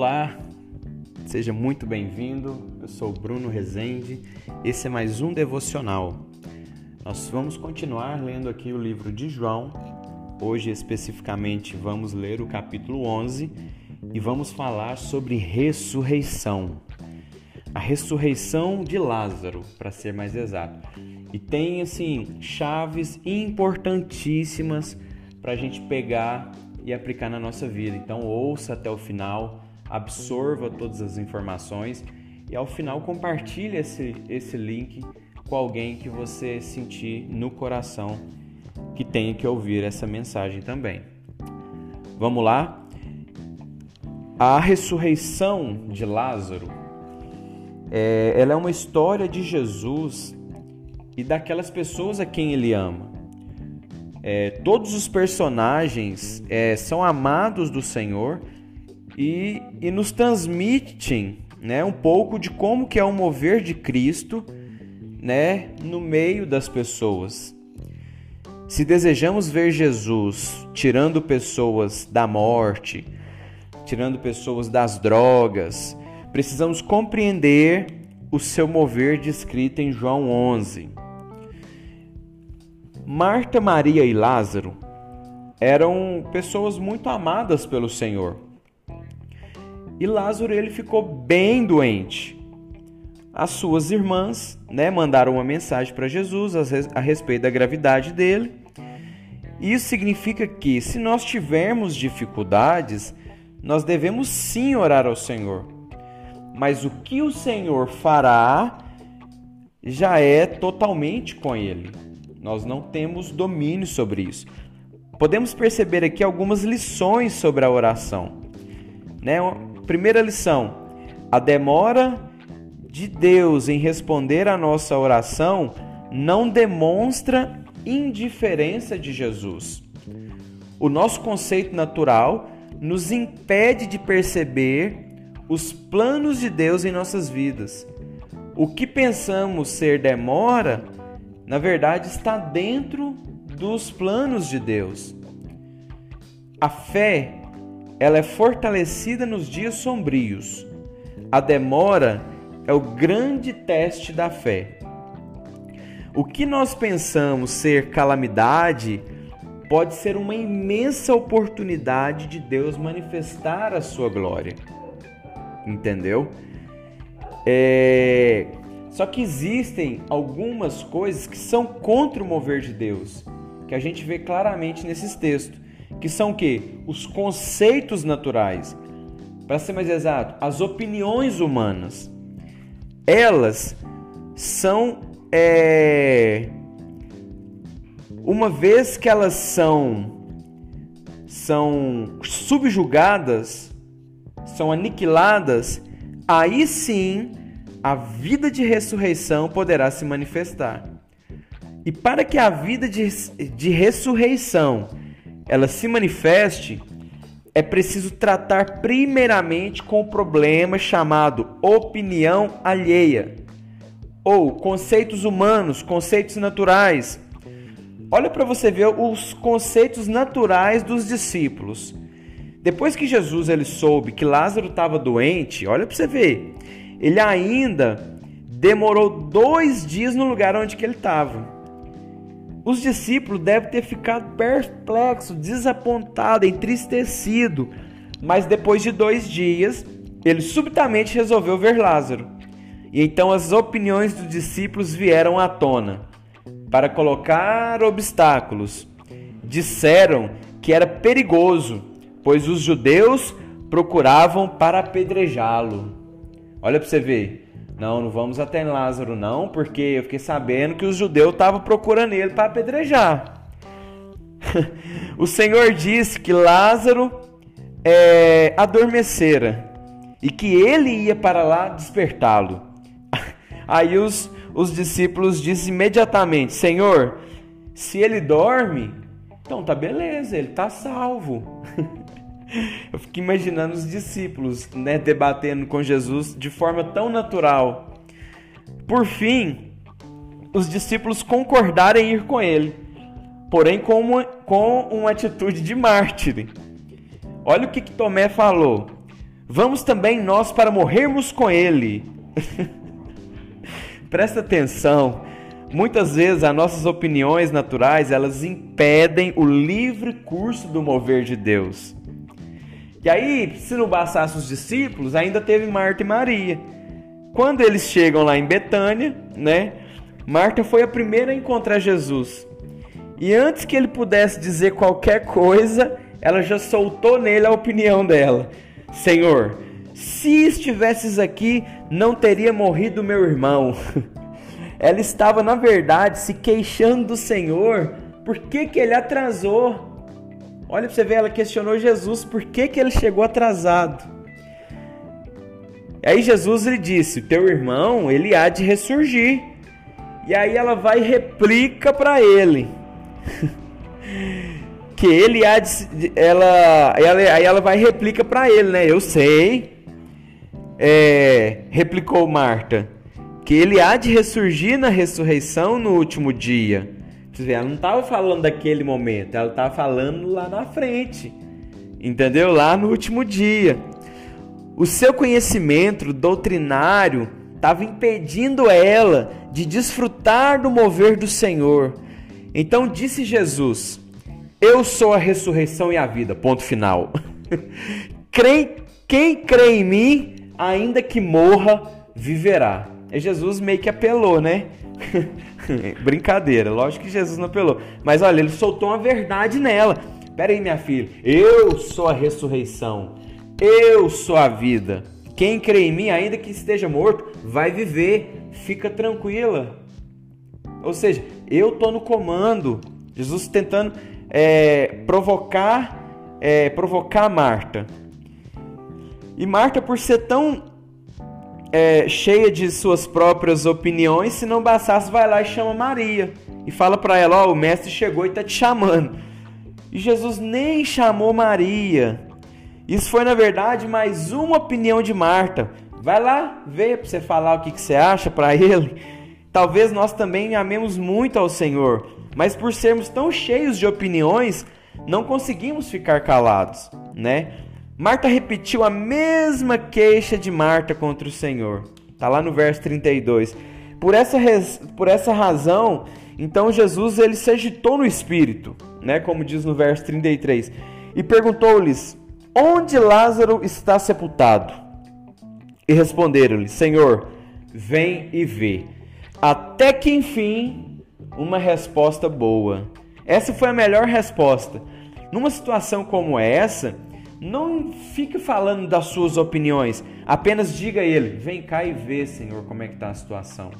Olá, seja muito bem-vindo. Eu sou Bruno Rezende. Esse é mais um devocional. Nós vamos continuar lendo aqui o livro de João. Hoje, especificamente, vamos ler o capítulo 11 e vamos falar sobre ressurreição. A ressurreição de Lázaro, para ser mais exato. E tem, assim, chaves importantíssimas para a gente pegar e aplicar na nossa vida. Então, ouça até o final, absorva todas as informações e ao final compartilhe esse, esse link com alguém que você sentir no coração que tenha que ouvir essa mensagem também. Vamos lá? A ressurreição de Lázaro, é, ela é uma história de Jesus e daquelas pessoas a quem ele ama. É, todos os personagens é, são amados do Senhor e, e nos transmitem né, um pouco de como que é o mover de Cristo né, no meio das pessoas. Se desejamos ver Jesus tirando pessoas da morte, tirando pessoas das drogas, precisamos compreender o seu mover descrito em João 11. Marta, Maria e Lázaro eram pessoas muito amadas pelo Senhor. E Lázaro ele ficou bem doente. As suas irmãs, né, mandaram uma mensagem para Jesus a respeito da gravidade dele. Isso significa que se nós tivermos dificuldades, nós devemos sim orar ao Senhor. Mas o que o Senhor fará já é totalmente com ele. Nós não temos domínio sobre isso. Podemos perceber aqui algumas lições sobre a oração. Né? Primeira lição: a demora de Deus em responder à nossa oração não demonstra indiferença de Jesus. O nosso conceito natural nos impede de perceber os planos de Deus em nossas vidas. O que pensamos ser demora na verdade está dentro dos planos de Deus. A fé, ela é fortalecida nos dias sombrios. A demora é o grande teste da fé. O que nós pensamos ser calamidade pode ser uma imensa oportunidade de Deus manifestar a sua glória. Entendeu? É, só que existem algumas coisas que são contra o mover de Deus, que a gente vê claramente nesses textos, que são o que? Os conceitos naturais. Para ser mais exato, as opiniões humanas. Elas são é, uma vez que elas são são subjugadas, são aniquiladas, aí sim a vida de ressurreição poderá se manifestar. E para que a vida de, de ressurreição ela se manifeste, é preciso tratar primeiramente com o problema chamado opinião alheia, ou conceitos humanos, conceitos naturais. Olha para você ver os conceitos naturais dos discípulos. Depois que Jesus ele soube que Lázaro estava doente, olha para você ver, ele ainda demorou dois dias no lugar onde que ele estava. Os discípulos devem ter ficado perplexos, desapontados, entristecidos. Mas depois de dois dias, ele subitamente resolveu ver Lázaro. E então as opiniões dos discípulos vieram à tona para colocar obstáculos. Disseram que era perigoso, pois os judeus procuravam para apedrejá-lo. Olha para você ver. Não, não vamos até Lázaro não, porque eu fiquei sabendo que os judeus estavam procurando ele para apedrejar. o Senhor disse que Lázaro é, adormecera e que ele ia para lá despertá-lo. Aí os, os discípulos dizem imediatamente: Senhor, se ele dorme, então tá beleza, ele tá salvo. Eu fico imaginando os discípulos né, debatendo com Jesus de forma tão natural. Por fim, os discípulos concordaram em ir com ele, porém com uma, com uma atitude de mártir. Olha o que, que Tomé falou: Vamos também nós para morrermos com ele. Presta atenção. Muitas vezes as nossas opiniões naturais, elas impedem o livre curso do mover de Deus. E aí, se não bastasse os discípulos, ainda teve Marta e Maria. Quando eles chegam lá em Betânia, né? Marta foi a primeira a encontrar Jesus. E antes que ele pudesse dizer qualquer coisa, ela já soltou nele a opinião dela. Senhor, se estivesses aqui, não teria morrido meu irmão. Ela estava, na verdade, se queixando do Senhor. Por que, que ele atrasou? Olha para você ver, ela questionou Jesus por que, que ele chegou atrasado. Aí Jesus lhe disse: Teu irmão, ele há de ressurgir. E aí ela vai e replica para ele. que ele há de, ela, ela, aí ela vai e replica para ele, né? Eu sei. É, replicou Marta, que ele há de ressurgir na ressurreição no último dia. Ela não estava falando daquele momento, ela estava falando lá na frente. Entendeu? Lá no último dia. O seu conhecimento doutrinário estava impedindo ela de desfrutar do mover do Senhor. Então disse Jesus: eu sou a ressurreição e a vida. Ponto final. Quem crê em mim, ainda que morra, viverá. E Jesus meio que apelou, né? Brincadeira, lógico que Jesus não apelou. Mas olha, ele soltou uma verdade nela. Pera aí, minha filha. Eu sou a ressurreição. Eu sou a vida. Quem crê em mim, ainda que esteja morto, vai viver. Fica tranquila. Ou seja, eu tô no comando. Jesus tentando é, provocar, é, provocar Marta. E Marta, por ser tão é, cheia de suas próprias opiniões, se não bastasse, vai lá e chama Maria e fala para ela: Ó, oh, o mestre chegou e está te chamando. E Jesus nem chamou Maria. Isso foi, na verdade, mais uma opinião de Marta. Vai lá ver para você falar o que, que você acha para ele. Talvez nós também amemos muito ao Senhor, mas por sermos tão cheios de opiniões, não conseguimos ficar calados, né? Marta repetiu a mesma queixa de Marta contra o Senhor. Tá lá no verso 32. Por essa, por essa razão, então Jesus ele se agitou no espírito, né, como diz no verso 33, e perguntou-lhes: Onde Lázaro está sepultado? E responderam-lhe: Senhor, vem e vê. Até que enfim uma resposta boa. Essa foi a melhor resposta. Numa situação como essa, não fique falando das suas opiniões, apenas diga a ele: vem cá e vê, Senhor, como é que está a situação.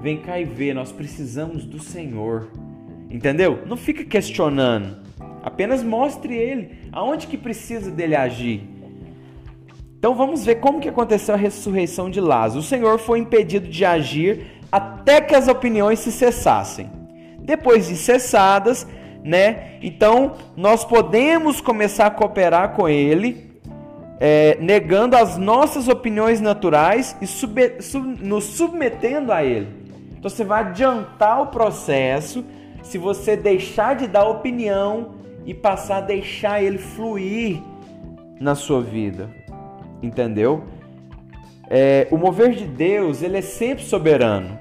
Vem cá e vê, nós precisamos do Senhor. Entendeu? Não fique questionando. Apenas mostre ele aonde que precisa dele agir. Então vamos ver como que aconteceu a ressurreição de Lázaro. O Senhor foi impedido de agir até que as opiniões se cessassem. Depois de cessadas, né? Então nós podemos começar a cooperar com ele, é, negando as nossas opiniões naturais e sub, sub, nos submetendo a ele. Então você vai adiantar o processo se você deixar de dar opinião e passar a deixar ele fluir na sua vida. Entendeu? É, o mover de Deus ele é sempre soberano.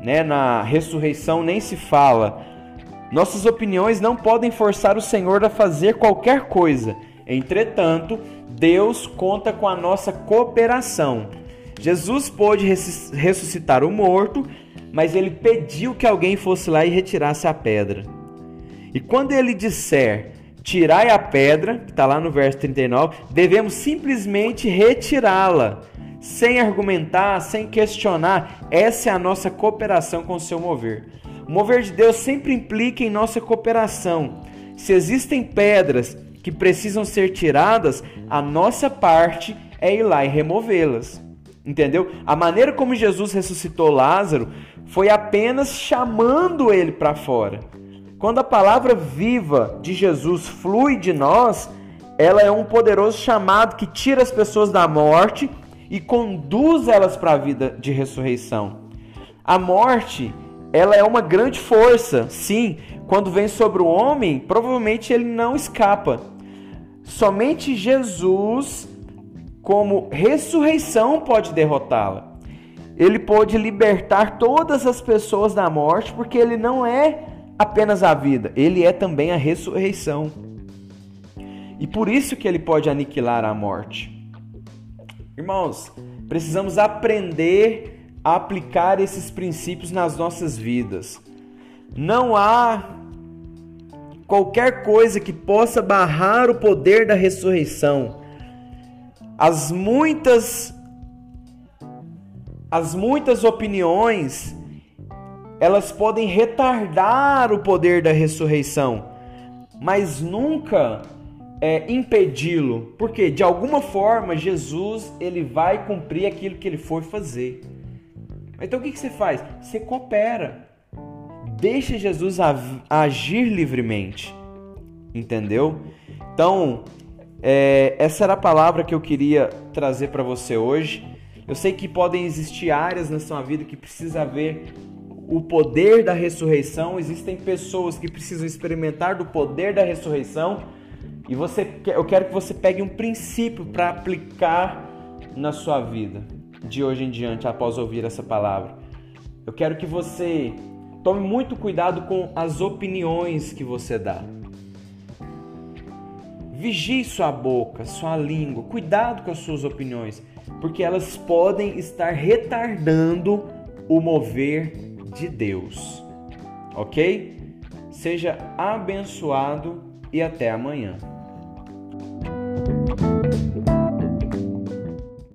Né? Na ressurreição nem se fala. Nossas opiniões não podem forçar o Senhor a fazer qualquer coisa. Entretanto, Deus conta com a nossa cooperação. Jesus pôde ressuscitar o morto, mas ele pediu que alguém fosse lá e retirasse a pedra. E quando ele disser tirai a pedra, que está lá no verso 39, devemos simplesmente retirá-la sem argumentar, sem questionar. Essa é a nossa cooperação com o seu mover. O mover de Deus sempre implica em nossa cooperação. Se existem pedras que precisam ser tiradas, a nossa parte é ir lá e removê-las. Entendeu? A maneira como Jesus ressuscitou Lázaro foi apenas chamando ele para fora. Quando a palavra viva de Jesus flui de nós, ela é um poderoso chamado que tira as pessoas da morte e conduz elas para a vida de ressurreição. A morte, ela é uma grande força, sim, quando vem sobre o homem, provavelmente ele não escapa. Somente Jesus como ressurreição pode derrotá-la. Ele pode libertar todas as pessoas da morte, porque ele não é apenas a vida, ele é também a ressurreição. E por isso que ele pode aniquilar a morte. Irmãos, precisamos aprender aplicar esses princípios nas nossas vidas. Não há qualquer coisa que possa barrar o poder da ressurreição. As muitas as muitas opiniões elas podem retardar o poder da ressurreição, mas nunca é, impedi-lo, porque de alguma forma Jesus ele vai cumprir aquilo que ele foi fazer. Então o que, que você faz? Você coopera, deixa Jesus agir livremente, entendeu? Então é, essa era a palavra que eu queria trazer para você hoje. Eu sei que podem existir áreas na sua vida que precisa haver o poder da ressurreição. Existem pessoas que precisam experimentar do poder da ressurreição. E você, eu quero que você pegue um princípio para aplicar na sua vida de hoje em diante, após ouvir essa palavra. Eu quero que você tome muito cuidado com as opiniões que você dá. Vigie sua boca, sua língua, cuidado com as suas opiniões, porque elas podem estar retardando o mover de Deus. Ok? Seja abençoado e até amanhã.